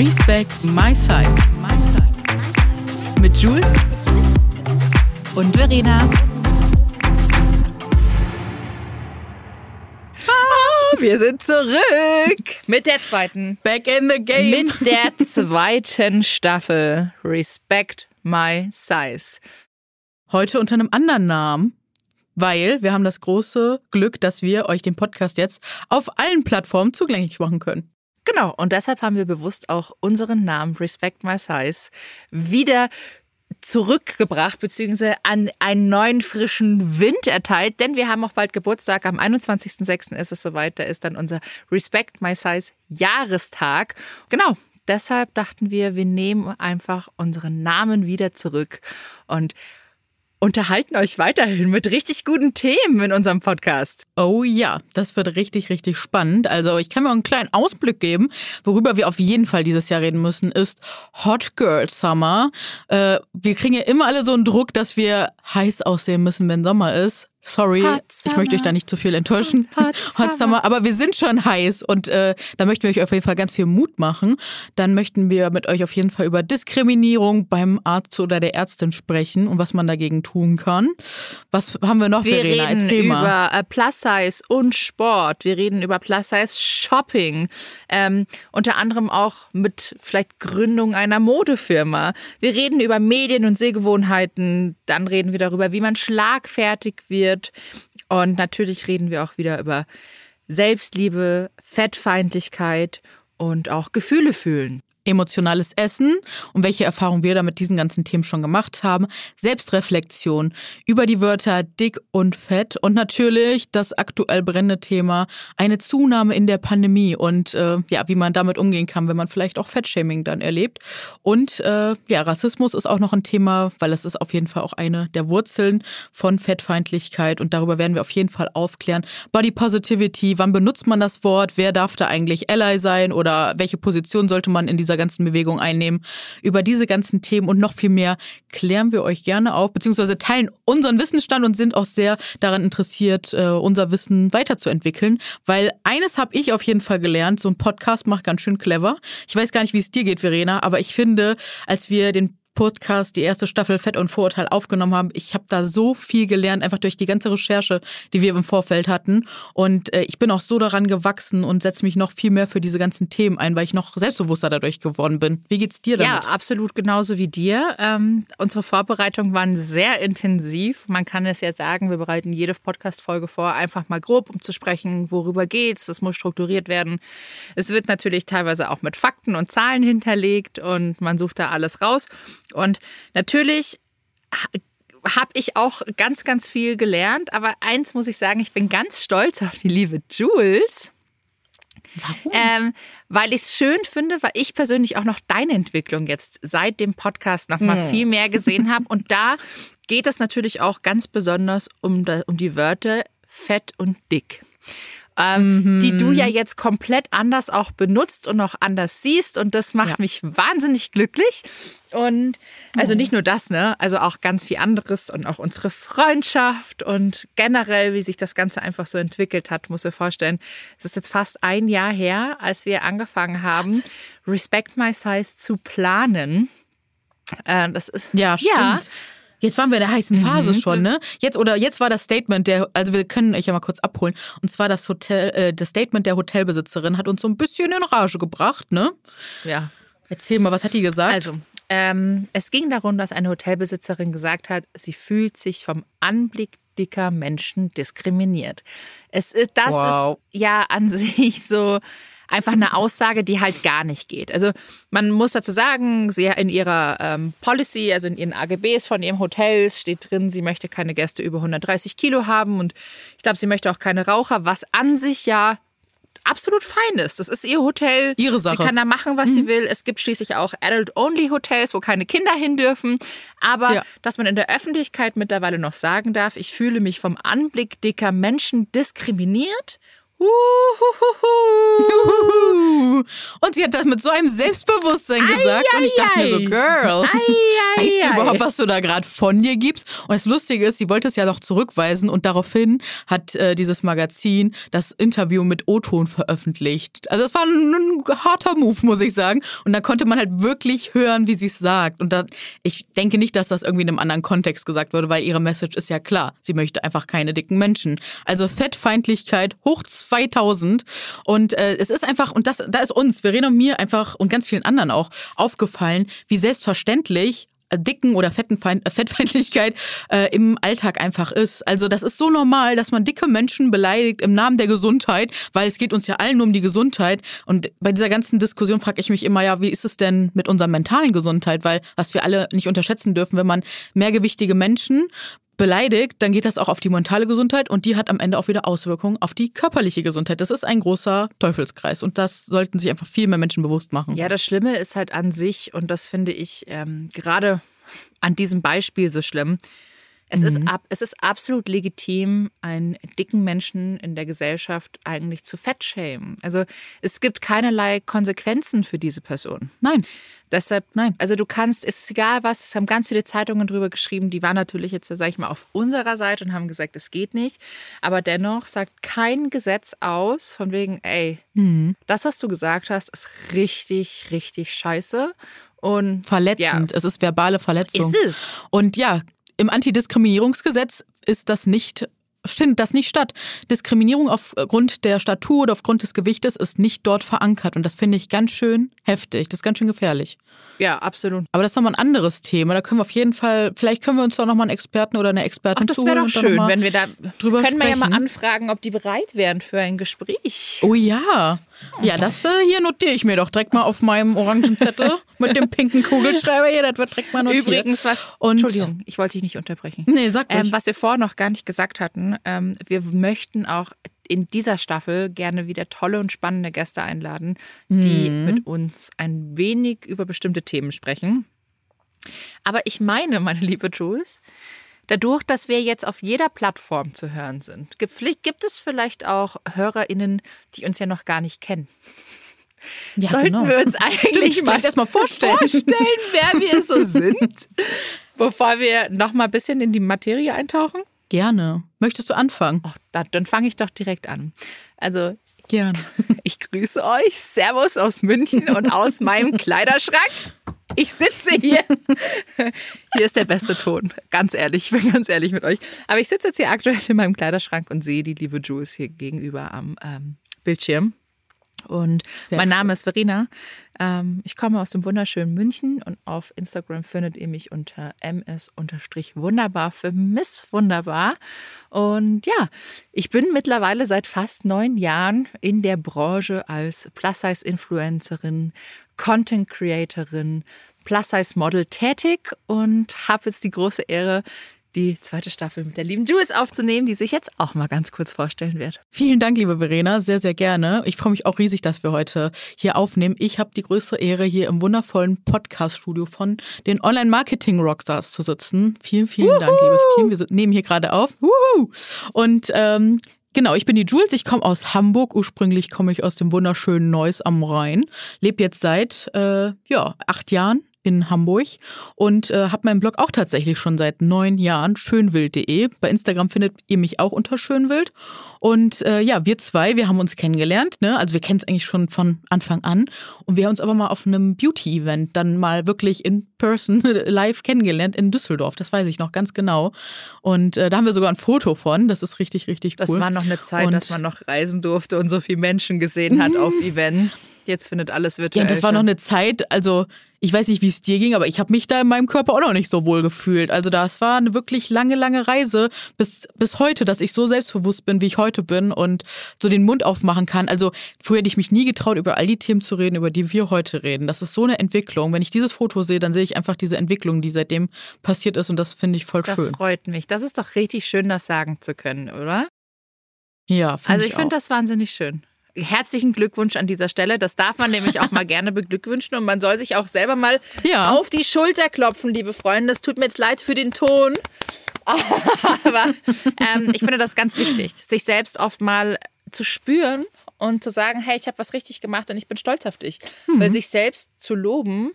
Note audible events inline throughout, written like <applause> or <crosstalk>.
Respect My Size. Mit Jules und Verena. Ah, wir sind zurück mit der zweiten. Back in the game. Mit der zweiten Staffel Respect My Size. Heute unter einem anderen Namen weil wir haben das große Glück, dass wir euch den Podcast jetzt auf allen Plattformen zugänglich machen können. Genau, und deshalb haben wir bewusst auch unseren Namen Respect My Size wieder zurückgebracht, beziehungsweise an einen neuen frischen Wind erteilt, denn wir haben auch bald Geburtstag. Am 21.06. ist es soweit, da ist dann unser Respect My Size Jahrestag. Genau, deshalb dachten wir, wir nehmen einfach unseren Namen wieder zurück und unterhalten euch weiterhin mit richtig guten Themen in unserem Podcast. Oh ja, das wird richtig, richtig spannend. Also ich kann mir einen kleinen Ausblick geben. Worüber wir auf jeden Fall dieses Jahr reden müssen, ist Hot Girl Summer. Äh, wir kriegen ja immer alle so einen Druck, dass wir heiß aussehen müssen, wenn Sommer ist. Sorry, ich möchte euch da nicht zu viel enttäuschen. Hot, Hot Summer. Aber wir sind schon heiß und äh, da möchten wir euch auf jeden Fall ganz viel Mut machen. Dann möchten wir mit euch auf jeden Fall über Diskriminierung beim Arzt oder der Ärztin sprechen und was man dagegen tun kann. Was haben wir noch, wir Verena? Erzähl reden über äh, Plus Size und Sport. Wir reden über Plus Size Shopping. Ähm, unter anderem auch mit vielleicht Gründung einer Modefirma. Wir reden über Medien und Sehgewohnheiten. Dann reden wir darüber, wie man schlagfertig wird wird. Und natürlich reden wir auch wieder über Selbstliebe, Fettfeindlichkeit und auch Gefühle fühlen emotionales Essen und welche Erfahrungen wir da mit diesen ganzen Themen schon gemacht haben, Selbstreflexion über die Wörter dick und fett und natürlich das aktuell brennende Thema eine Zunahme in der Pandemie und äh, ja, wie man damit umgehen kann, wenn man vielleicht auch Fettshaming dann erlebt. Und äh, ja, Rassismus ist auch noch ein Thema, weil es ist auf jeden Fall auch eine der Wurzeln von Fettfeindlichkeit und darüber werden wir auf jeden Fall aufklären. Body Positivity, wann benutzt man das Wort? Wer darf da eigentlich Ally sein oder welche Position sollte man in dieser ganzen Bewegung einnehmen. Über diese ganzen Themen und noch viel mehr klären wir euch gerne auf, beziehungsweise teilen unseren Wissensstand und sind auch sehr daran interessiert, äh, unser Wissen weiterzuentwickeln. Weil eines habe ich auf jeden Fall gelernt, so ein Podcast macht ganz schön clever. Ich weiß gar nicht, wie es dir geht, Verena, aber ich finde, als wir den Podcast, die erste Staffel Fett und Vorurteil aufgenommen haben. Ich habe da so viel gelernt, einfach durch die ganze Recherche, die wir im Vorfeld hatten. Und äh, ich bin auch so daran gewachsen und setze mich noch viel mehr für diese ganzen Themen ein, weil ich noch selbstbewusster dadurch geworden bin. Wie geht's dir damit? Ja, absolut genauso wie dir. Ähm, unsere Vorbereitungen waren sehr intensiv. Man kann es ja sagen, wir bereiten jede Podcast-Folge vor, einfach mal grob, um zu sprechen, worüber geht's. Das muss strukturiert werden. Es wird natürlich teilweise auch mit Fakten und Zahlen hinterlegt und man sucht da alles raus. Und natürlich habe ich auch ganz, ganz viel gelernt. Aber eins muss ich sagen, ich bin ganz stolz auf die liebe Jules. Warum? Ähm, weil ich es schön finde, weil ich persönlich auch noch deine Entwicklung jetzt seit dem Podcast noch mal hm. viel mehr gesehen habe. Und da geht es natürlich auch ganz besonders um, um die Wörter fett und dick ähm, mhm. die du ja jetzt komplett anders auch benutzt und auch anders siehst. Und das macht ja. mich wahnsinnig glücklich. Und also nicht nur das, ne? Also auch ganz viel anderes und auch unsere Freundschaft und generell, wie sich das Ganze einfach so entwickelt hat, muss ich vorstellen. Es ist jetzt fast ein Jahr her, als wir angefangen haben, Was? Respect My Size zu planen. Äh, das ist ja, stimmt. Ja, Jetzt waren wir in der heißen Phase mhm. schon, ne? Jetzt oder jetzt war das Statement der, also wir können euch ja mal kurz abholen. Und zwar das Hotel, äh, das Statement der Hotelbesitzerin hat uns so ein bisschen in Rage gebracht, ne? Ja. Erzähl mal, was hat die gesagt? Also, ähm, es ging darum, dass eine Hotelbesitzerin gesagt hat, sie fühlt sich vom Anblick dicker Menschen diskriminiert. Es ist, das wow. ist ja an <laughs> sich so einfach eine Aussage, die halt gar nicht geht. Also man muss dazu sagen, sie in ihrer ähm, Policy, also in ihren AGBs von ihrem Hotel steht drin, sie möchte keine Gäste über 130 Kilo haben und ich glaube, sie möchte auch keine Raucher, was an sich ja absolut fein ist. Das ist ihr Hotel. Ihre Sache. Sie kann da machen, was mhm. sie will. Es gibt schließlich auch Adult-Only-Hotels, wo keine Kinder hin dürfen. Aber ja. dass man in der Öffentlichkeit mittlerweile noch sagen darf, ich fühle mich vom Anblick dicker Menschen diskriminiert und sie hat das mit so einem Selbstbewusstsein gesagt Ei, und ich dachte ei, mir so. Girl, Ei, ei, <laughs> weißt du überhaupt, was du da gerade von dir gibst? Und das Lustige ist, sie wollte es ja noch zurückweisen und daraufhin hat äh, dieses Magazin das Interview mit O-Ton veröffentlicht. Also es war ein, ein harter Move, muss ich sagen. Und da konnte man halt wirklich hören, wie sie es sagt. Und da, ich denke nicht, dass das irgendwie in einem anderen Kontext gesagt wurde, weil ihre Message ist ja klar. Sie möchte einfach keine dicken Menschen. Also Fettfeindlichkeit hoch 2000. Und äh, es ist einfach, und das, da ist uns, Verena und mir einfach und ganz vielen anderen auch aufgefallen, wie selbstverständlich äh, dicken oder Fettenfeind, äh, Fettfeindlichkeit äh, im Alltag einfach ist. Also das ist so normal, dass man dicke Menschen beleidigt im Namen der Gesundheit, weil es geht uns ja allen nur um die Gesundheit. Und bei dieser ganzen Diskussion frage ich mich immer, ja, wie ist es denn mit unserer mentalen Gesundheit? Weil was wir alle nicht unterschätzen dürfen, wenn man mehrgewichtige Menschen beleidigt, dann geht das auch auf die mentale Gesundheit und die hat am Ende auch wieder Auswirkungen auf die körperliche Gesundheit. Das ist ein großer Teufelskreis und das sollten sich einfach viel mehr Menschen bewusst machen. Ja, das Schlimme ist halt an sich, und das finde ich ähm, gerade an diesem Beispiel so schlimm. Es, ist ab, es ist absolut legitim, einen dicken Menschen in der Gesellschaft eigentlich zu fettschämen. Also es gibt keinerlei Konsequenzen für diese Person. Nein. Deshalb, Nein. also du kannst, es ist egal was, es haben ganz viele Zeitungen drüber geschrieben, die waren natürlich jetzt, sag ich mal, auf unserer Seite und haben gesagt, es geht nicht. Aber dennoch sagt kein Gesetz aus, von wegen, ey, Mhm. das, was du gesagt hast, ist richtig, richtig scheiße. Und Verletzend. Es ist verbale Verletzung. ist es. Und ja, im Antidiskriminierungsgesetz ist das nicht findet das nicht statt. Diskriminierung aufgrund der Statur oder aufgrund des Gewichtes ist nicht dort verankert. Und das finde ich ganz schön heftig. Das ist ganz schön gefährlich. Ja, absolut. Aber das ist nochmal ein anderes Thema. Da können wir auf jeden Fall, vielleicht können wir uns doch nochmal einen Experten oder eine Ach, Expertin das zuholen wäre doch da schön, mal wenn wir da drüber können wir ja mal sprechen. anfragen, ob die bereit wären für ein Gespräch. Oh ja. Ja, das äh, hier notiere ich mir doch direkt mal auf meinem orangen Zettel <laughs> mit dem pinken Kugelschreiber hier. Das wird direkt mal notiert. Übrigens, was. Und- Entschuldigung, ich wollte dich nicht unterbrechen. Nee, sag ruhig. Ähm, was wir vorher noch gar nicht gesagt hatten, ähm, wir möchten auch in dieser Staffel gerne wieder tolle und spannende Gäste einladen, die Mhm. mit uns ein wenig über bestimmte Themen sprechen. Aber ich meine, meine liebe Jules, dadurch, dass wir jetzt auf jeder Plattform zu hören sind, gibt, es vielleicht auch HörerInnen, die uns ja noch gar nicht kennen. ja, Sollten genau. wir uns <laughs> eigentlich Stimmt, mal vielleicht erst mal vorstellen. vorstellen, wer wir so <laughs> sind, bevor wir noch mal ein bisschen in die Materie eintauchen? Gerne. Möchtest du anfangen? Ach, da, dann fange ich doch direkt an. Also, Gerne. <laughs> ich grüße euch. Servus aus München und aus meinem Kleiderschrank. Ich sitze hier. <laughs> Hier ist der beste Ton. Ganz ehrlich, ich bin ganz ehrlich mit euch. Aber ich sitze jetzt hier aktuell in meinem Kleiderschrank und sehe die liebe Jules hier gegenüber am ähm, Bildschirm. Und Sehr mein Name ist Verena. Ähm, ich komme aus dem wunderschönen München und auf Instagram findet ihr mich unter ms-wunderbar für Miss Wunderbar. Und ja, ich bin mittlerweile seit fast neun Jahren in der Branche als Plus-Size-Influencerin, Content-Creatorin, Plus-Size-Model tätig und habe jetzt die große Ehre, die zweite Staffel mit der lieben Jules aufzunehmen, die sich jetzt auch mal ganz kurz vorstellen wird. Vielen Dank, liebe Verena, sehr, sehr gerne. Ich freue mich auch riesig, dass wir heute hier aufnehmen. Ich habe die größte Ehre, hier im wundervollen Podcast-Studio von den Online-Marketing-Rockstars zu sitzen. Vielen, vielen Dank, liebes Team. Wir nehmen hier gerade auf. Wuhu! Und ähm, Genau, ich bin die Jules, ich komme aus Hamburg. Ursprünglich komme ich aus dem wunderschönen Neuss am Rhein. Lebe jetzt seit äh, ja, acht Jahren in Hamburg und äh, habe meinen Blog auch tatsächlich schon seit neun Jahren, schönwild.de. Bei Instagram findet ihr mich auch unter schönwild. Und äh, ja, wir zwei, wir haben uns kennengelernt. Ne? Also wir kennen es eigentlich schon von Anfang an. Und wir haben uns aber mal auf einem Beauty-Event dann mal wirklich in person <laughs> live kennengelernt in Düsseldorf. Das weiß ich noch ganz genau. Und äh, da haben wir sogar ein Foto von. Das ist richtig, richtig cool. Das war noch eine Zeit, Und- dass man noch reisen durfte und so viele Menschen gesehen hat auf <laughs> Events. Jetzt findet alles Ja, virtuell und das war noch eine Zeit, also ich weiß nicht, wie es dir ging, aber ich habe mich da in meinem Körper auch noch nicht so wohl gefühlt. Also das war eine wirklich lange, lange Reise bis, bis heute, dass ich so selbstbewusst bin, wie ich heute bin und so den Mund aufmachen kann. Also früher hätte ich mich nie getraut, über all die Themen zu reden, über die wir heute reden. Das ist so eine Entwicklung. Wenn ich dieses Foto sehe, dann sehe ich einfach diese Entwicklung, die seitdem passiert ist und das finde ich voll Das schön. freut mich. Das ist doch richtig schön, das sagen zu können, oder? Ja, find Also ich ich finde das wahnsinnig schön. Herzlichen Glückwunsch an dieser Stelle. Das darf man nämlich auch mal <laughs> gerne beglückwünschen und man soll sich auch selber mal Ja. auf die Schulter klopfen, liebe Freunde. Es tut mir jetzt leid für den Ton. <laughs> Aber ähm, ich finde das ganz wichtig, sich selbst oft mal zu spüren und zu sagen, hey, ich habe was richtig gemacht und ich bin stolz auf dich. Mhm. Weil sich selbst zu loben,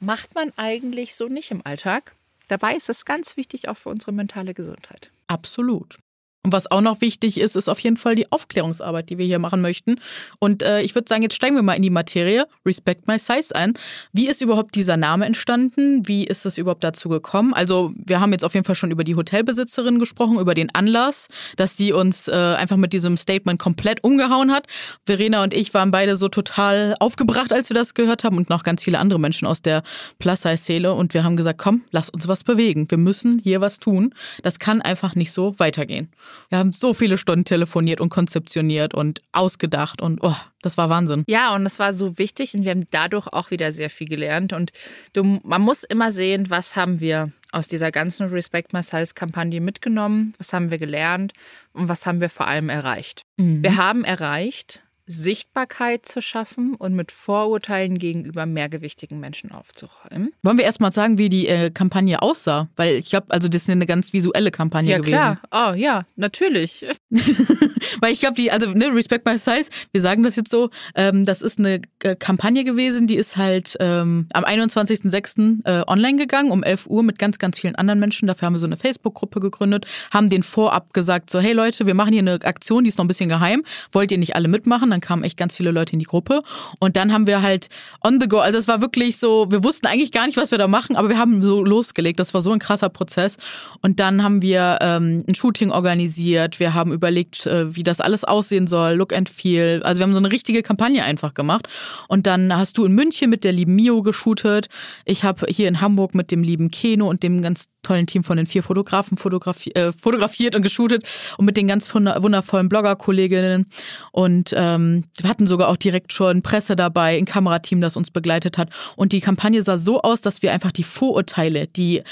macht man eigentlich so nicht im Alltag. Dabei ist es ganz wichtig auch für unsere mentale Gesundheit. Absolut. Und was auch noch wichtig ist, ist auf jeden Fall die Aufklärungsarbeit, die wir hier machen möchten. Und äh, ich würde sagen, jetzt steigen wir mal in die Materie, Respect My Size ein. Wie ist überhaupt dieser Name entstanden? Wie ist es überhaupt dazu gekommen? Also wir haben jetzt auf jeden Fall schon über die Hotelbesitzerin gesprochen, über den Anlass, dass die uns äh, einfach mit diesem Statement komplett umgehauen hat. Verena und ich waren beide so total aufgebracht, als wir das gehört haben und noch ganz viele andere Menschen aus der Plus-Size-Szene. Und wir haben gesagt, komm, lass uns was bewegen. Wir müssen hier was tun. Das kann einfach nicht so weitergehen. Wir haben so viele Stunden telefoniert und konzeptioniert und ausgedacht und oh, das war Wahnsinn. Ja, und das war so wichtig und wir haben dadurch auch wieder sehr viel gelernt. Und du, man muss immer sehen, was haben wir aus dieser ganzen Respect My Size Kampagne mitgenommen, was haben wir gelernt und was haben wir vor allem erreicht. Mhm. Wir haben erreicht, Sichtbarkeit zu schaffen und mit Vorurteilen gegenüber mehrgewichtigen Menschen aufzuräumen. Wollen wir erstmal sagen, wie die äh, Kampagne aussah? Weil ich glaube, also das ist eine ganz visuelle Kampagne ja, gewesen. Ja, klar. Oh ja, natürlich. <laughs> Weil ich glaube, die, also ne, Respect My Size, wir sagen das jetzt so, ähm, das ist eine äh, Kampagne gewesen, die ist halt ähm, am 21.06. Äh, online gegangen, um 11 Uhr mit ganz, ganz vielen anderen Menschen. Dafür haben wir so eine Facebook-Gruppe gegründet, haben den vorab gesagt, so hey Leute, wir machen hier eine Aktion, die ist noch ein bisschen geheim. Wollt ihr nicht alle mitmachen? Dann kamen echt ganz viele Leute in die Gruppe. Und dann haben wir halt on the go, also es war wirklich so, wir wussten eigentlich gar nicht, was wir da machen, aber wir haben so losgelegt. Das war so ein krasser Prozess. Und dann haben wir ähm, ein Shooting organisiert. Wir haben überlegt, äh, wie das alles aussehen soll, Look and Feel. Also wir haben so eine richtige Kampagne einfach gemacht. Und dann hast du in München mit der lieben Mio geshootet. Ich habe hier in Hamburg mit dem lieben Keno und dem ganz tollen Team von den vier Fotografen fotografi äh, fotografiert und geshootet und mit den ganz wundervollen Blogger-Kolleginnen. Und ähm, wir hatten sogar auch direkt schon Presse dabei, ein Kamerateam, das uns begleitet hat. Und die Kampagne sah so aus, dass wir einfach die Vorurteile, die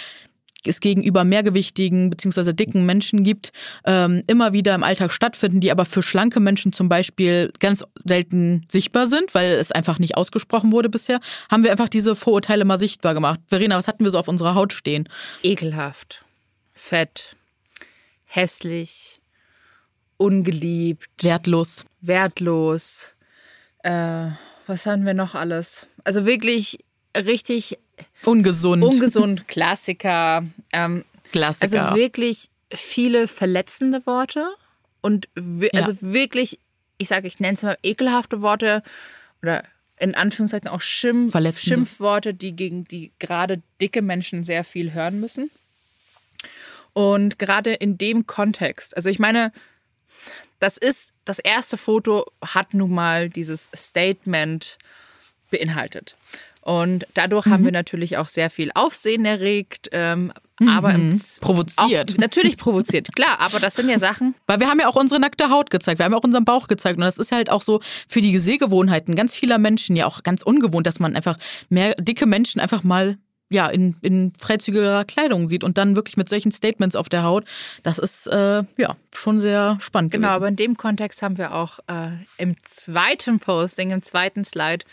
es gegenüber mehrgewichtigen bzw. dicken Menschen gibt, ähm, immer wieder im Alltag stattfinden, die aber für schlanke Menschen zum Beispiel ganz selten sichtbar sind, weil es einfach nicht ausgesprochen wurde bisher, haben wir einfach diese Vorurteile mal sichtbar gemacht. Verena, was hatten wir so auf unserer Haut stehen? Ekelhaft, fett, hässlich, ungeliebt, wertlos. Wertlos. Äh, was haben wir noch alles? Also wirklich richtig Ungesund. Ungesund, Klassiker. Ähm, Klassiker. Also wirklich viele verletzende Worte und also ja. wirklich, ich sage, ich nenne es mal ekelhafte Worte oder in Anführungszeichen auch Schimpf, Schimpfworte, die gegen die gerade dicke Menschen sehr viel hören müssen. Und gerade in dem Kontext, also ich meine, das ist, das erste Foto hat nun mal dieses Statement beinhaltet. Und dadurch mhm. haben wir natürlich auch sehr viel Aufsehen erregt. Ähm, mhm. aber provoziert. Auch, natürlich provoziert, klar, aber das sind ja Sachen. <laughs> Weil wir haben ja auch unsere nackte Haut gezeigt, wir haben ja auch unseren Bauch gezeigt. Und das ist halt auch so für die Sehgewohnheiten ganz vieler Menschen ja auch ganz ungewohnt, dass man einfach mehr dicke Menschen einfach mal ja, in, in freizügiger Kleidung sieht und dann wirklich mit solchen Statements auf der Haut, das ist äh, ja schon sehr spannend. Genau, gewesen. aber in dem Kontext haben wir auch äh, im zweiten Posting, im zweiten Slide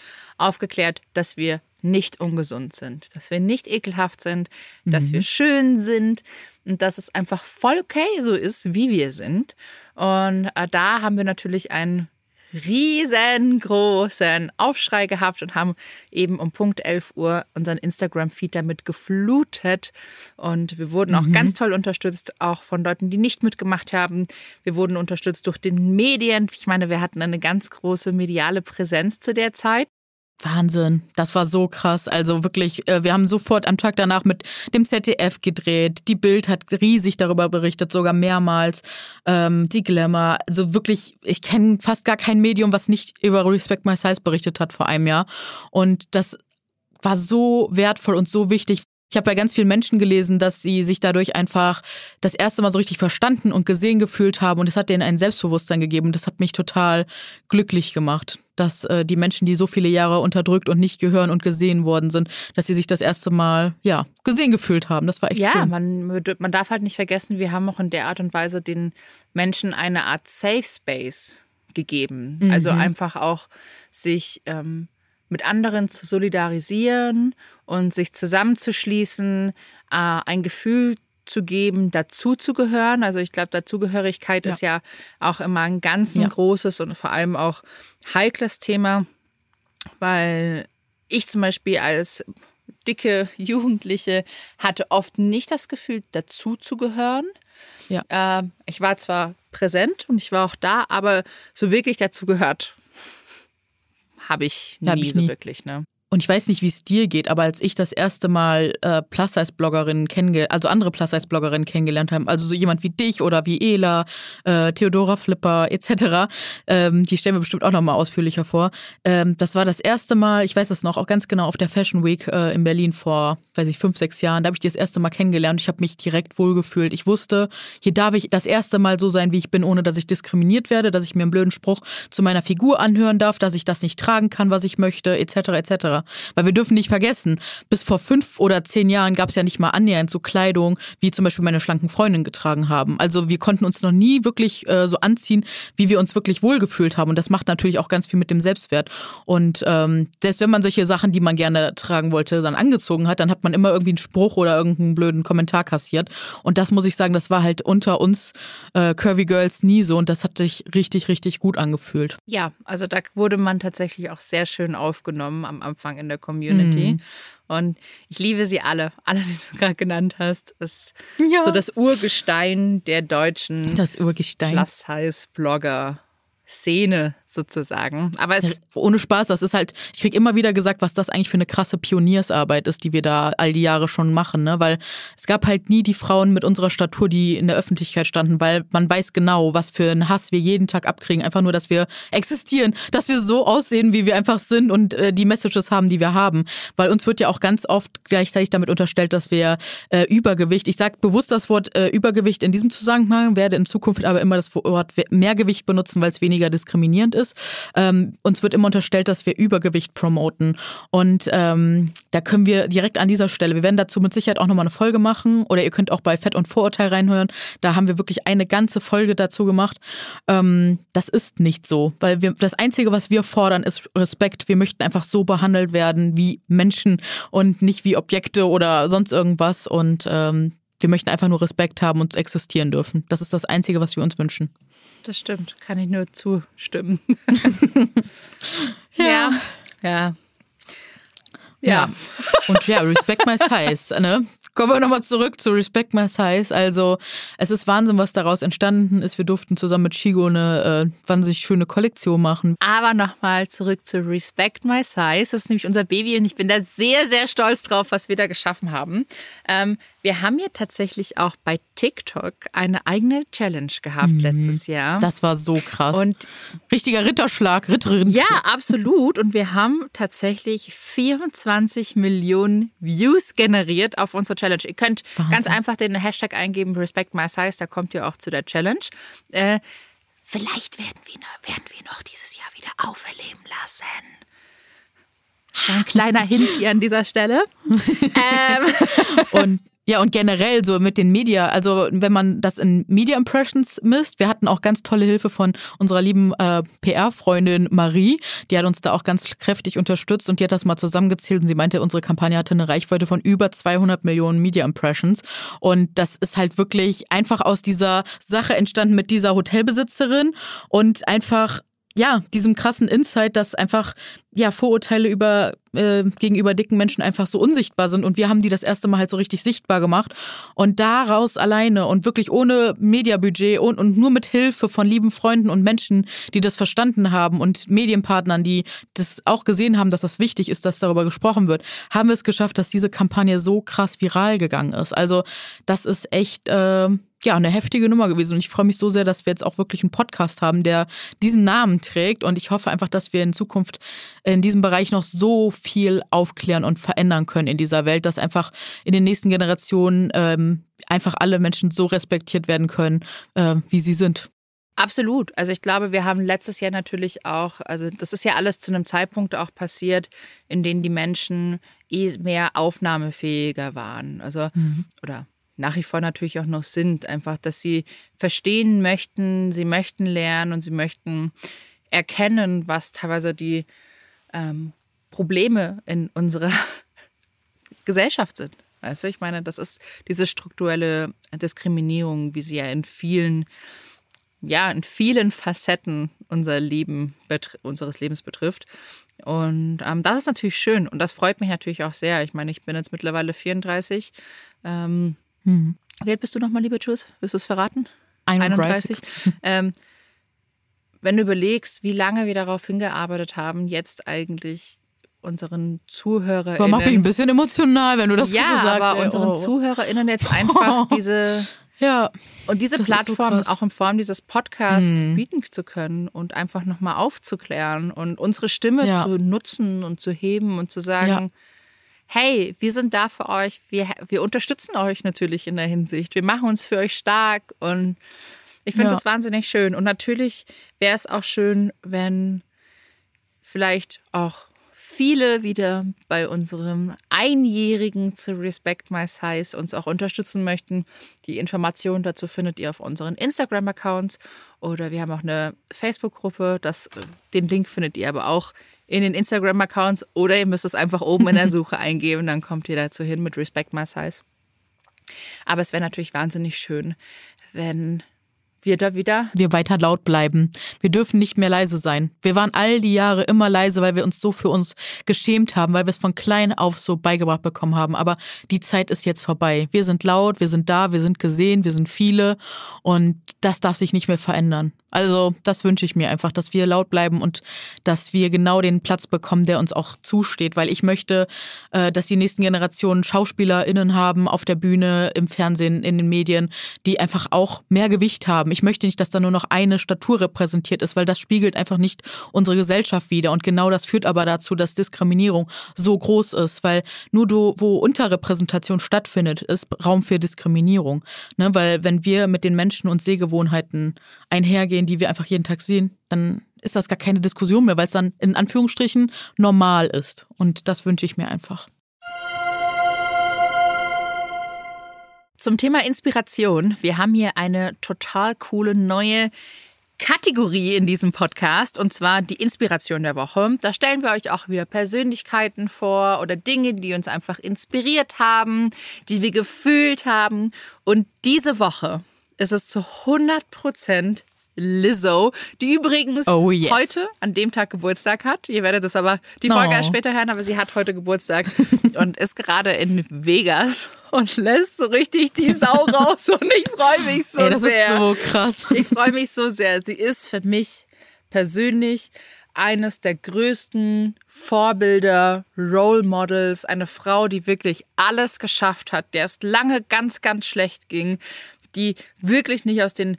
aufgeklärt, dass wir nicht ungesund sind, dass wir nicht ekelhaft sind, mhm. dass wir schön sind und dass es einfach voll okay so ist, wie wir sind. Und äh, da haben wir natürlich einen riesengroßen Aufschrei gehabt und haben eben um Punkt 11 Uhr unseren Instagram-Feed damit geflutet. Und wir wurden auch mhm. ganz toll unterstützt, auch von Leuten, die nicht mitgemacht haben. Wir wurden unterstützt durch den Medien. Ich meine, wir hatten eine ganz große mediale Präsenz zu der Zeit. Wahnsinn, das war so krass. Also wirklich, äh, wir haben sofort am Tag danach mit dem ZDF gedreht. Die Bild hat riesig darüber berichtet, sogar mehrmals. Ähm, die Glamour, also wirklich, ich kenne fast gar kein Medium, was nicht über Respect My Size berichtet hat vor einem Jahr. Und das war so wertvoll und so wichtig, ich habe bei ganz vielen Menschen gelesen, dass sie sich dadurch einfach das erste Mal so richtig verstanden und gesehen gefühlt haben und es hat denen ein Selbstbewusstsein gegeben und das hat mich total glücklich gemacht, dass äh, die Menschen, die so viele Jahre unterdrückt und nicht gehören und gesehen worden sind, dass sie sich das erste Mal ja gesehen gefühlt haben. Das war echt ja, schön. Ja, man, man darf halt nicht vergessen, wir haben auch in der Art und Weise den Menschen eine Art Safe Space gegeben. Also mhm. Also einfach auch sich ähm, mit anderen zu solidarisieren und sich zusammenzuschließen, äh, ein Gefühl zu geben, dazuzugehören. Also ich glaube, Dazugehörigkeit ja. ist ja auch immer ein ganz ja. großes und vor allem auch heikles Thema, weil ich zum Beispiel als dicke Jugendliche hatte oft nicht das Gefühl, dazuzugehören. Ja. Äh, ich war zwar präsent und ich war auch da, aber so wirklich dazu gehört habe ich nie, hab ich nie so wirklich. Ne? Und ich weiß nicht, wie es dir geht, aber als ich das erste Mal äh, Plus-Size-Bloggerinnen kennengelernt, also andere Plus-Size-Bloggerinnen kennengelernt habe, also so jemand wie dich oder wie Ela, äh, Theodora Flipper etc., ähm, die stellen wir bestimmt auch nochmal ausführlicher vor. Ähm, das war das erste Mal, ich weiß das noch, auch ganz genau auf der Fashion Week äh, in Berlin vor, weiß ich, fünf, sechs Jahren. Da habe ich die das erste Mal kennengelernt. Ich habe mich direkt wohlgefühlt. Ich wusste, hier darf ich das erste Mal so sein, wie ich bin, ohne dass ich diskriminiert werde, dass ich mir einen blöden Spruch zu meiner Figur anhören darf, dass ich das nicht tragen kann, was ich möchte, etc. etc. Weil wir dürfen nicht vergessen, bis vor fünf oder zehn Jahren gab es ja nicht mal annähernd so Kleidung, wie zum Beispiel meine schlanken Freundinnen getragen haben. Also wir konnten uns noch nie wirklich äh, so anziehen, wie wir uns wirklich wohlgefühlt haben. Und das macht natürlich auch ganz viel mit dem Selbstwert. Und ähm, selbst wenn man solche Sachen, die man gerne tragen wollte, dann angezogen hat, dann hat man immer irgendwie einen Spruch oder irgendeinen blöden Kommentar kassiert. Und das muss ich sagen, das war halt unter uns äh, Curvy Girls nie so. Und das hat sich richtig, richtig gut angefühlt. Ja, also da wurde man tatsächlich auch sehr schön aufgenommen am Anfang in der Community. Mhm. Und ich liebe sie alle. Alle, die du gerade genannt hast. Ist ja. so das Urgestein der deutschen das Urgestein. Plus-Size-Blogger. Sozusagen. Aber es ohne Spaß, das ist halt, ich kriege immer wieder gesagt, was das eigentlich für eine krasse Pioniersarbeit ist, die wir da all die Jahre schon machen, ne? Weil es gab halt nie die Frauen mit unserer Statur, die in der Öffentlichkeit standen, weil man weiß genau, was für einen Hass wir jeden Tag abkriegen. Einfach nur, dass wir existieren, dass wir so aussehen, wie wir einfach sind und äh, die Messages haben, die wir haben. Weil uns wird ja auch ganz oft gleichzeitig damit unterstellt, dass wir äh, Übergewicht, ich sage bewusst das Wort äh, Übergewicht in diesem Zusammenhang, werde in Zukunft aber immer das Wort Mehrgewicht benutzen, weil es weniger diskriminierend ist ist. Ähm, uns wird immer unterstellt, dass wir Übergewicht promoten. Und ähm, da können wir direkt an dieser Stelle, wir werden dazu mit Sicherheit auch nochmal eine Folge machen oder ihr könnt auch bei Fett und Vorurteil reinhören. Da haben wir wirklich eine ganze Folge dazu gemacht. Ähm, das ist nicht so, weil wir, das Einzige, was wir fordern, ist Respekt. Wir möchten einfach so behandelt werden wie Menschen und nicht wie Objekte oder sonst irgendwas. Und ähm, wir möchten einfach nur Respekt haben und existieren dürfen. Das ist das Einzige, was wir uns wünschen das stimmt. Kann ich nur zustimmen. ja. ja. Ja. Ja. Und ja, Respect My Size, ne? Kommen wir nochmal zurück zu Respect My Size. Also, es ist Wahnsinn, was daraus entstanden ist. Wir durften zusammen mit Chigo eine äh, wahnsinnig schöne Kollektion machen. Aber nochmal zurück zu Respect My Size. Das ist nämlich unser Baby und ich bin da sehr, sehr stolz drauf, was wir da geschaffen haben. Ähm, wir haben ja tatsächlich auch bei TikTok eine eigene Challenge gehabt mhm. letztes Jahr. Das war so krass. Und richtiger Ritterschlag, Ritterin. Ja, absolut. Und wir haben tatsächlich 24 Millionen Views generiert auf unsere Challenge. Ihr könnt Wahnsinn. ganz einfach den Hashtag eingeben, Respect My Size, da kommt ihr auch zu der Challenge. Äh, vielleicht werden wir, werden wir noch dieses Jahr wieder auferleben lassen. So ein kleiner Hint hier an dieser Stelle. <laughs> ähm. Und ja, und generell so mit den Media, also wenn man das in Media Impressions misst, wir hatten auch ganz tolle Hilfe von unserer lieben äh, PR-Freundin Marie, die hat uns da auch ganz kräftig unterstützt und die hat das mal zusammengezählt und sie meinte, unsere Kampagne hatte eine Reichweite von über 200 Millionen Media Impressions. Und das ist halt wirklich einfach aus dieser Sache entstanden mit dieser Hotelbesitzerin und einfach ja, diesem krassen Insight, dass einfach ja Vorurteile über äh, gegenüber dicken Menschen einfach so unsichtbar sind und wir haben die das erste Mal halt so richtig sichtbar gemacht und daraus alleine und wirklich ohne Mediabudget und, und nur mit Hilfe von lieben Freunden und Menschen, die das verstanden haben und Medienpartnern, die das auch gesehen haben, dass das wichtig ist, dass darüber gesprochen wird, haben wir es geschafft, dass diese Kampagne so krass viral gegangen ist. Also das ist echt äh, ja, eine heftige Nummer gewesen. Und ich freue mich so sehr, dass wir jetzt auch wirklich einen Podcast haben, der diesen Namen trägt. Und ich hoffe einfach, dass wir in Zukunft in diesem Bereich noch so viel aufklären und verändern können in dieser Welt, dass einfach in den nächsten Generationen ähm, einfach alle Menschen so respektiert werden können, äh, wie sie sind. Absolut. Also ich glaube, wir haben letztes Jahr natürlich auch, also das ist ja alles zu einem Zeitpunkt auch passiert, in dem die Menschen eh mehr aufnahmefähiger waren. Also, mhm. oder nach wie vor natürlich auch noch sind. Einfach, dass sie verstehen möchten, sie möchten lernen und sie möchten erkennen, was teilweise die ähm, Probleme in unserer <laughs> Gesellschaft sind. Du, ich meine, das ist diese strukturelle Diskriminierung, wie sie ja in vielen, ja, in vielen Facetten unser Leben, unseres Lebens betrifft. Und ähm, das ist natürlich schön und das freut mich natürlich auch sehr. Ich meine, ich bin jetzt mittlerweile 34. Ähm, hm. Wie alt bist du nochmal, liebe Jules? Willst du es verraten? 31. 31. ähm, wenn du überlegst, wie lange wir darauf hingearbeitet haben, jetzt eigentlich unseren ZuhörerInnen. Aber macht mich ein bisschen emotional, wenn du das ja, so sagst. aber ey, unseren oh. ZuhörerInnen jetzt einfach <laughs> diese ja, und diese Plattform so auch in Form dieses Podcasts mhm. bieten zu können und einfach nochmal aufzuklären und unsere Stimme ja. zu nutzen und zu heben und zu sagen, ja. Hey, wir sind da für euch, wir, wir unterstützen euch natürlich in der Hinsicht, wir machen uns für euch stark und ich finde ja. das wahnsinnig schön. Und natürlich wäre es auch schön, wenn vielleicht auch viele wieder bei unserem Einjährigen zu Respect My Size uns auch unterstützen möchten. Die Informationen dazu findet ihr auf unseren Instagram-Accounts oder wir haben auch eine Facebook-Gruppe. Den Link findet ihr aber auch in den Instagram-Accounts oder ihr müsst es einfach oben in der <laughs> Suche eingeben, dann kommt ihr dazu hin mit Respect My Size. Aber es wäre natürlich wahnsinnig schön, wenn wir da wieder. Wir weiter laut bleiben. Wir dürfen nicht mehr leise sein. Wir waren all die Jahre immer leise, weil wir uns so für uns geschämt haben, weil wir es von klein auf so beigebracht bekommen haben. Aber die Zeit ist jetzt vorbei. Wir sind laut, wir sind da, wir sind gesehen, wir sind viele und das darf sich nicht mehr verändern. Also das wünsche ich mir einfach, dass wir laut bleiben und dass wir genau den Platz bekommen, der uns auch zusteht, weil ich möchte, äh, dass die nächsten Generationen SchauspielerInnen haben auf der Bühne, im Fernsehen, in den Medien, die einfach auch mehr Gewicht haben. Ich möchte nicht, dass da nur noch eine Statur repräsentiert ist, weil das spiegelt einfach nicht unsere Gesellschaft wider. Und genau das führt aber dazu, dass Diskriminierung so groß ist, weil nur du, wo Unterrepräsentation stattfindet, ist Raum für Diskriminierung. Ne? Weil wenn wir mit den Menschen und Sehgewohnheiten einhergehen, Serien, die wir einfach jeden Tag sehen, dann ist das gar keine Diskussion mehr, weil es dann in Anführungsstrichen normal ist. Und das wünsche ich mir einfach. Zum Thema Inspiration. Wir haben hier eine total coole neue Kategorie in diesem Podcast und zwar die Inspiration der Woche. Da stellen wir euch auch wieder Persönlichkeiten vor oder Dinge, die uns einfach inspiriert haben, die wir gefühlt haben. Und diese Woche ist es zu 100 Prozent Lizzo, die übrigens oh, yes. heute an dem Tag Geburtstag hat. Ihr werdet es aber die Folge oh. erst später hören, aber sie hat heute Geburtstag <laughs> und ist gerade in Vegas und lässt so richtig die Sau <laughs> raus und ich freue mich so Ey, das sehr. Ist so krass. Ich freue mich so sehr. Sie ist für mich persönlich eines der größten Vorbilder, Role Models, eine Frau, die wirklich alles geschafft hat, der es lange ganz, ganz schlecht ging, die wirklich nicht aus den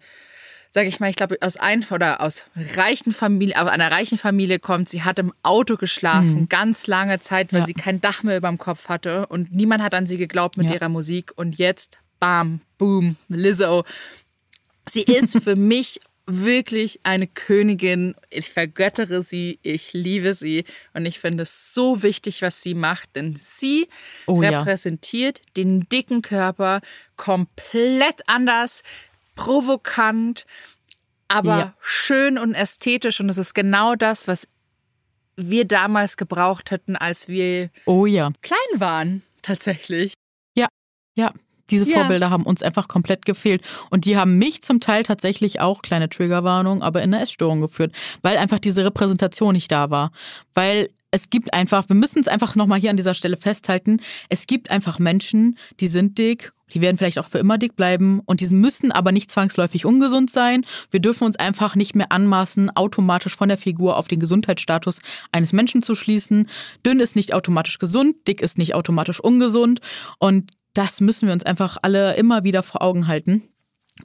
sage ich mal, ich glaube, aus ein oder aus reichen Familie, aus einer reichen Familie kommt. Sie hat im Auto geschlafen, mhm. ganz lange Zeit, weil ja. sie kein Dach mehr über dem Kopf hatte und niemand hat an sie geglaubt mit ja. ihrer Musik. Und jetzt, bam, boom, Lizzo. Sie ist <laughs> für mich wirklich eine Königin. Ich vergöttere sie, ich liebe sie und ich finde es so wichtig, was sie macht, denn sie oh, repräsentiert ja. den dicken Körper komplett anders provokant, aber ja. schön und ästhetisch. Und es ist genau das, was wir damals gebraucht hätten, als wir oh, ja. klein waren, tatsächlich. Ja, ja. Diese ja. Vorbilder haben uns einfach komplett gefehlt. Und die haben mich zum Teil tatsächlich auch, kleine Triggerwarnung, aber in eine Essstörung geführt, weil einfach diese Repräsentation nicht da war. Weil es gibt einfach, wir müssen es einfach nochmal hier an dieser Stelle festhalten, es gibt einfach Menschen, die sind dick die werden vielleicht auch für immer dick bleiben und die müssen aber nicht zwangsläufig ungesund sein. Wir dürfen uns einfach nicht mehr anmaßen, automatisch von der Figur auf den Gesundheitsstatus eines Menschen zu schließen. Dünn ist nicht automatisch gesund, dick ist nicht automatisch ungesund und das müssen wir uns einfach alle immer wieder vor Augen halten.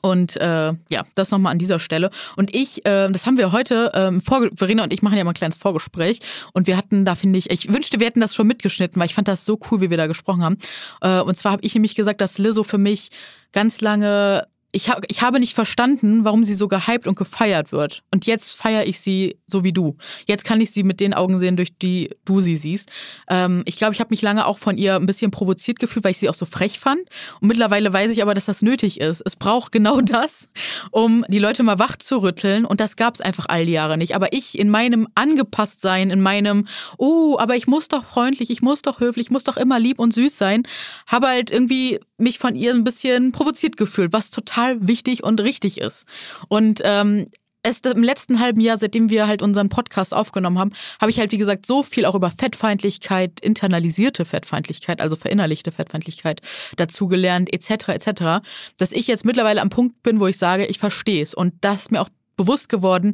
Und äh, ja, das nochmal an dieser Stelle. Und ich, äh, das haben wir heute, ähm, Verena und ich machen ja mal ein kleines Vorgespräch. Und wir hatten da, finde ich, ich wünschte, wir hätten das schon mitgeschnitten, weil ich fand das so cool, wie wir da gesprochen haben. Äh, und zwar habe ich nämlich gesagt, dass Lizzo für mich ganz lange ich, ha ich habe nicht verstanden, warum sie so gehypt und gefeiert wird. Und jetzt feiere ich sie so wie du. Jetzt kann ich sie mit den Augen sehen, durch die du sie siehst. Ähm, ich glaube, ich habe mich lange auch von ihr ein bisschen provoziert gefühlt, weil ich sie auch so frech fand. Und mittlerweile weiß ich aber, dass das nötig ist. Es braucht genau <laughs> das, um die Leute mal wach zu rütteln. Und das gab es einfach all die Jahre nicht. Aber ich in meinem Angepasstsein, in meinem, oh, aber ich muss doch freundlich, ich muss doch höflich, ich muss doch immer lieb und süß sein, habe halt irgendwie mich von ihr ein bisschen provoziert gefühlt, was total wichtig und richtig ist. Und ähm, es im letzten halben Jahr, seitdem wir halt unseren Podcast aufgenommen haben, habe ich halt, wie gesagt, so viel auch über Fettfeindlichkeit, internalisierte Fettfeindlichkeit, also verinnerlichte Fettfeindlichkeit dazugelernt, etc., etc., dass ich jetzt mittlerweile am Punkt bin, wo ich sage, ich verstehe es. Und das ist mir auch bewusst geworden,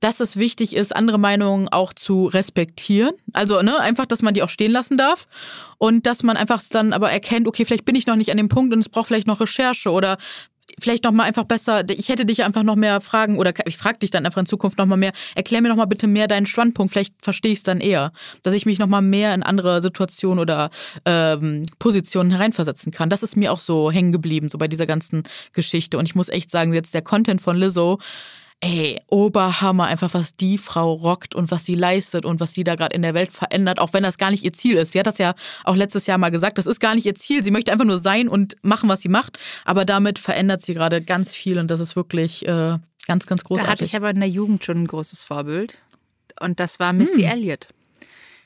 dass es wichtig ist, andere Meinungen auch zu respektieren. Also ne, einfach, dass man die auch stehen lassen darf und dass man einfach dann aber erkennt, okay, vielleicht bin ich noch nicht an dem Punkt und es braucht vielleicht noch Recherche oder vielleicht noch mal einfach besser, ich hätte dich einfach noch mehr fragen oder ich frage dich dann einfach in Zukunft noch mal mehr, erklär mir noch mal bitte mehr deinen Standpunkt, vielleicht verstehe ich es dann eher, dass ich mich noch mal mehr in andere Situationen oder ähm, Positionen hereinversetzen kann. Das ist mir auch so hängen geblieben, so bei dieser ganzen Geschichte und ich muss echt sagen, jetzt der Content von Lizzo, ey, Oberhammer, einfach was die Frau rockt und was sie leistet und was sie da gerade in der Welt verändert, auch wenn das gar nicht ihr Ziel ist. Sie hat das ja auch letztes Jahr mal gesagt, das ist gar nicht ihr Ziel. Sie möchte einfach nur sein und machen, was sie macht, aber damit verändert sie gerade ganz viel und das ist wirklich äh, ganz, ganz großartig. Da hatte ich aber in der Jugend schon ein großes Vorbild und das war Missy hm. Elliott.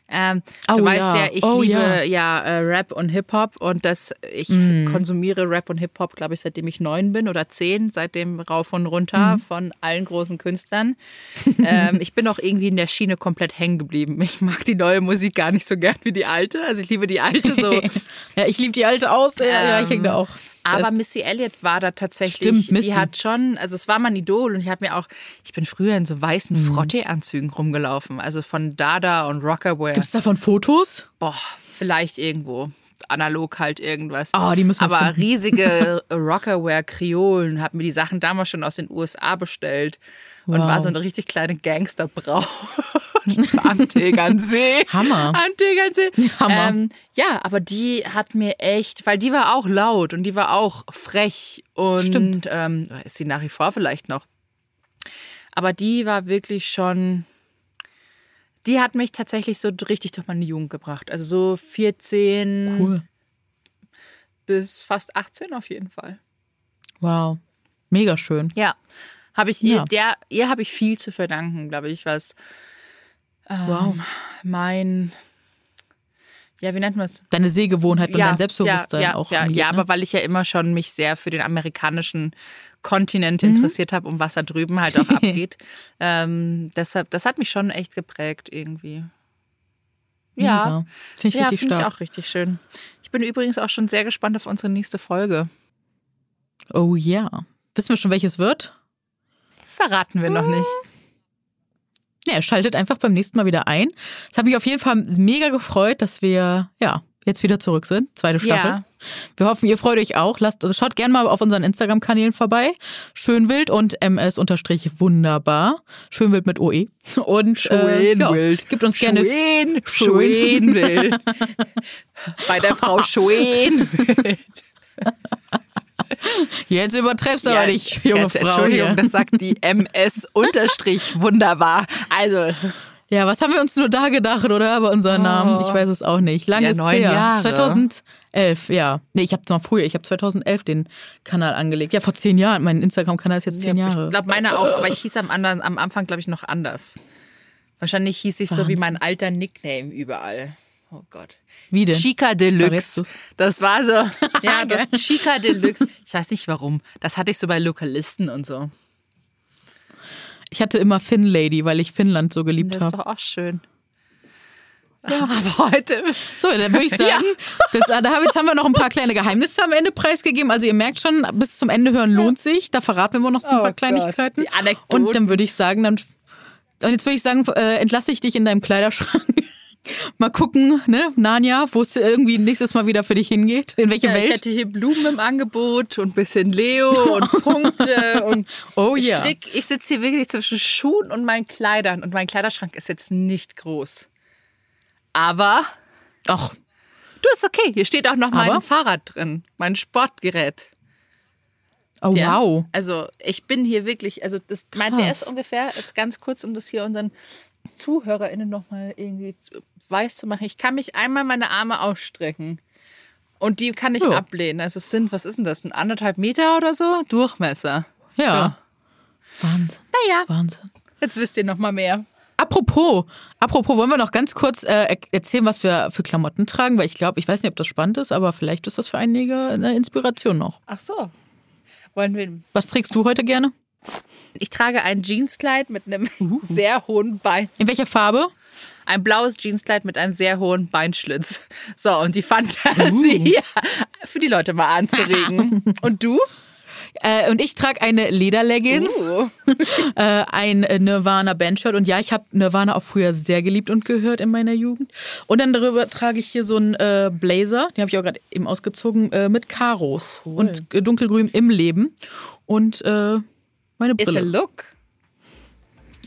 Ähm, oh, du weißt ja, ja ich oh, liebe ja, ja äh, Rap und Hip-Hop und das, ich mm. konsumiere Rap und Hip-Hop, glaube ich, seitdem ich neun bin oder zehn, seitdem rauf und runter mm. von allen großen Künstlern. <laughs> ähm, ich bin auch irgendwie in der Schiene komplett hängen geblieben. Ich mag die neue Musik gar nicht so gern wie die alte. Also ich liebe die alte so. <laughs> ja, ich liebe die alte aus. Ja, ähm, ja ich hänge da auch. Aber Missy Elliott war da tatsächlich, Stimmt, die hat schon, also es war mein Idol und ich habe mir auch, ich bin früher in so weißen mhm. Frottee-Anzügen rumgelaufen, also von Dada und Rockerwear. Gibt es davon Fotos? Boah, vielleicht irgendwo analog halt irgendwas. Oh, die müssen wir Aber finden. riesige <laughs> Rockerwear-Kriolen, habe mir die Sachen damals schon aus den USA bestellt wow. und war so eine richtig kleine Gangsterbrau <laughs> am Tegernsee. Hammer. Am Tegernsee. Hammer. Ähm, ja, aber die hat mir echt, weil die war auch laut und die war auch frech und ähm, ist sie nach wie vor vielleicht noch. Aber die war wirklich schon, die hat mich tatsächlich so richtig durch meine Jugend gebracht. Also so 14 cool. bis fast 18 auf jeden Fall. Wow. Mega schön. Ja. Habe ich ja. ihr, der, ihr habe ich viel zu verdanken, glaube ich, was ähm, wow. mein ja, wie nennt man es? Deine Sehgewohnheit und ja, dein Selbstbewusstsein ja, ja, auch. Ja, angeht, ja, ne? aber weil ich ja immer schon mich sehr für den amerikanischen Kontinent mhm. interessiert habe, um was da drüben halt auch <laughs> abgeht. ähm, deshalb, das hat mich schon echt geprägt irgendwie. Ja, finde ich ja, richtig find stark. Ich auch richtig schön. Ich bin übrigens auch schon sehr gespannt auf unsere nächste Folge. Oh ja. Wissen wir schon, welches wird? Verraten wir noch nicht. Ja, schaltet einfach beim nächsten Mal wieder ein. Es hat mich auf jeden Fall mega gefreut, dass wir ja jetzt wieder zurück sind. Zweite Staffel. Ja. Wir hoffen, ihr freut euch auch. Lasst, also schaut gerne mal auf unseren Instagram-Kanälen vorbei. Schönwild und ms-wunderbar. Schönwild mit OE. Und Schönwild. Äh, ja, gibt uns gerne. Schön, Schönwild. <laughs> Bei der Frau Schönwild. <laughs> Jetzt übertreffst du ja, aber nicht, junge jetzt, Frau. Entschuldigung, hier. das sagt die <laughs> MS unterstrich wunderbar. Also. Ja, was haben wir uns nur da gedacht, oder? Bei unseren oh. Namen? Ich weiß es auch nicht. Lange ja, neun her. Jahre. 2011, ja. Nee, ich habe es noch früher. Ich habe 2011 den Kanal angelegt. Ja, vor zehn Jahren. Mein Instagram-Kanal ist jetzt zehn ja, Jahre. Ich glaube, meiner auch. Aber ich hieß am, anderen, am Anfang, glaube ich, noch anders. Wahrscheinlich hieß ich Wahnsinn. so wie mein alter Nickname überall. Oh Gott. Wie denn? Chica Deluxe. Das war so, ja, <laughs> das Chica Deluxe. Ich weiß nicht warum. Das hatte ich so bei Lokalisten und so. Ich hatte immer Finn Lady, weil ich Finnland so geliebt habe. Das ist doch auch schön. <laughs> Ja, aber heute. <laughs> So, dann würde ich sagen, ja. das, da jetzt haben wir noch ein paar kleine Geheimnisse am Ende preisgegeben. Also ihr merkt schon, bis zum Ende hören lohnt sich. Da verraten wir noch so ein paar oh Kleinigkeiten. Gott, und dann würde ich sagen, dann und jetzt würde ich sagen, äh, entlasse ich dich in deinem Kleiderschrank. Mal gucken, ne, Nanja, wo es irgendwie nächstes Mal wieder für dich hingeht. In welche ja, Welt? Ich hätte hier Blumen im Angebot und ein bisschen Leo und <laughs> Punkte und oh, ja. Strick. Ich sitze hier wirklich zwischen Schuhen und meinen Kleidern und mein Kleiderschrank ist jetzt nicht groß. Aber. Ach. Du ist okay. Hier steht auch noch Aber? mein Fahrrad drin, mein Sportgerät. Oh, Ja. wow. Also ich bin hier wirklich, also das, mein, der ist ungefähr, jetzt ganz kurz, um das hier unseren ZuhörerInnen nochmal irgendwie weiß zu machen. Ich kann mich einmal meine Arme ausstrecken. Und die kann ich Ja. ablehnen. Also es sind, was ist denn das, ein anderthalb Meter oder so? Durchmesser. Ja. Ja. Wahnsinn. Naja, Wahnsinn. jetzt wisst ihr nochmal mehr. Apropos, apropos, wollen wir noch ganz kurz äh, er- erzählen, was wir für Klamotten tragen? Weil ich glaube, ich weiß nicht, ob das spannend ist, aber vielleicht ist das für einige eine Inspiration noch. Ach so. Wollen wir. Was trägst du heute gerne? Ich trage ein Jeanskleid mit einem Uh. <laughs> sehr hohen Bein. In welcher Farbe? Ein blaues Jeanskleid mit einem sehr hohen Beinschlitz. So, und die Fantasie <laughs> für die Leute mal anzuregen. <laughs> Und du? Äh, und ich trage eine Lederleggings, Uh. äh, ein äh, Nirvana Bandshirt. Und ja, ich habe Nirvana auch früher sehr geliebt und gehört in meiner Jugend. Und dann darüber trage ich hier so einen äh, Blazer, den habe ich auch gerade eben ausgezogen, äh, mit Karos und äh, dunkelgrün im Leben. Und meine Ist a Brille. look.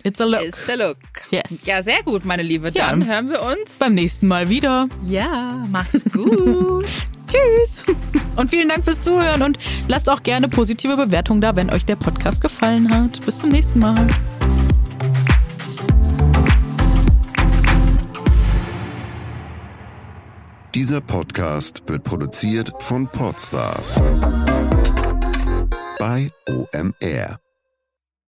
It's a look. Ist a look. Yes. Ja, sehr gut, meine Liebe. Ja, Dann dann- hören wir uns. Beim nächsten Mal wieder. Ja, mach's gut. <laughs> Tschüss. Und vielen Dank fürs Zuhören und lasst auch gerne positive Bewertungen da, wenn euch der Podcast gefallen hat. Bis zum nächsten Mal. Dieser Podcast wird produziert von Podstars bei OMR.